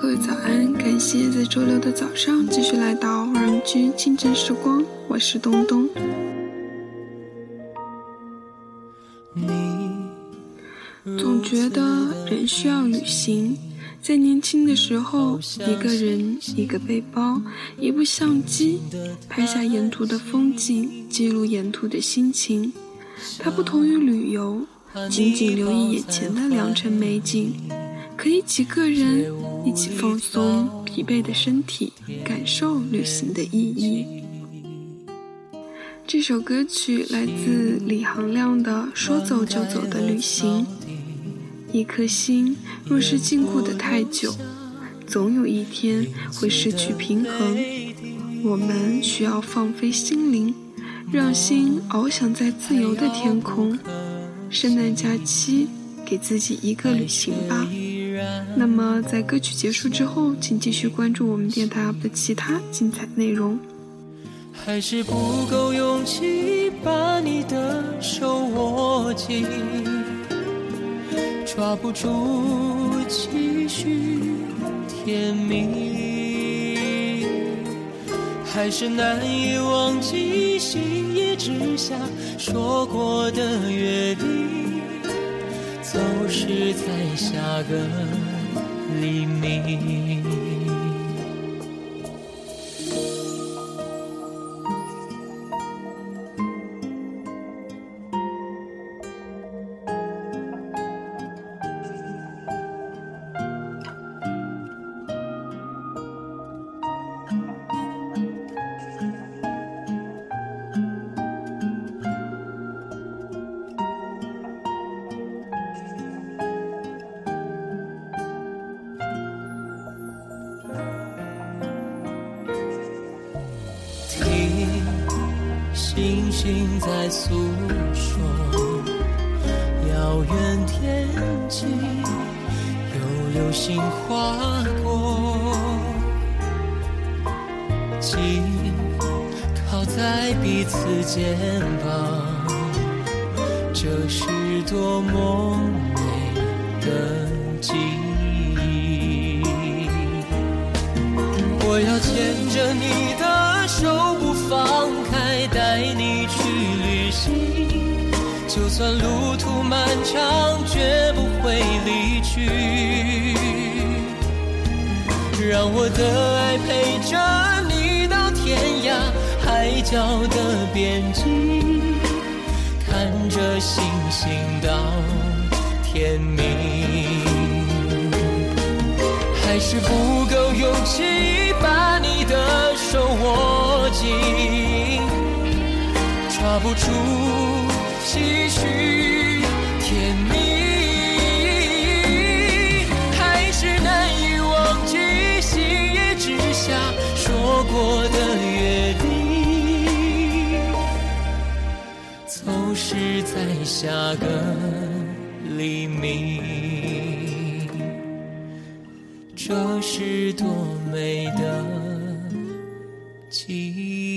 各位早安！感谢在周六的早上继续来到华人居清晨时光，我是东东。总觉得人需要旅行，在年轻的时候，一个人，一个背包，一部相机，拍下沿途的风景，记录沿途的心情。它不同于旅游，仅仅留意眼前的良辰美景。可以几个人一起放松疲惫的身体，感受旅行的意义。这首歌曲来自李行亮的《说走就走的旅行》。一颗心若是禁锢的太久，总有一天会失去平衡。我们需要放飞心灵，让心翱翔在自由的天空。圣诞假期，给自己一个旅行吧。那么，在歌曲结束之后，请继续关注我们电台的其他精彩内容。还是不够勇气把你的手握紧，抓不住继续甜蜜，还是难以忘记星夜之下说过的约定。总是在下个黎明。星星在诉说，遥远天际有流星划过，紧靠在彼此肩膀，这是多么美的记忆。我要牵着你的手不放开。就算路途漫长，绝不会离去。让我的爱陪着你到天涯海角的边际，看着星星到天明。还是不够勇气抓不住唏嘘甜蜜，还是难以忘记星夜之下说过的约定。总是在下个黎明，这是多美的记。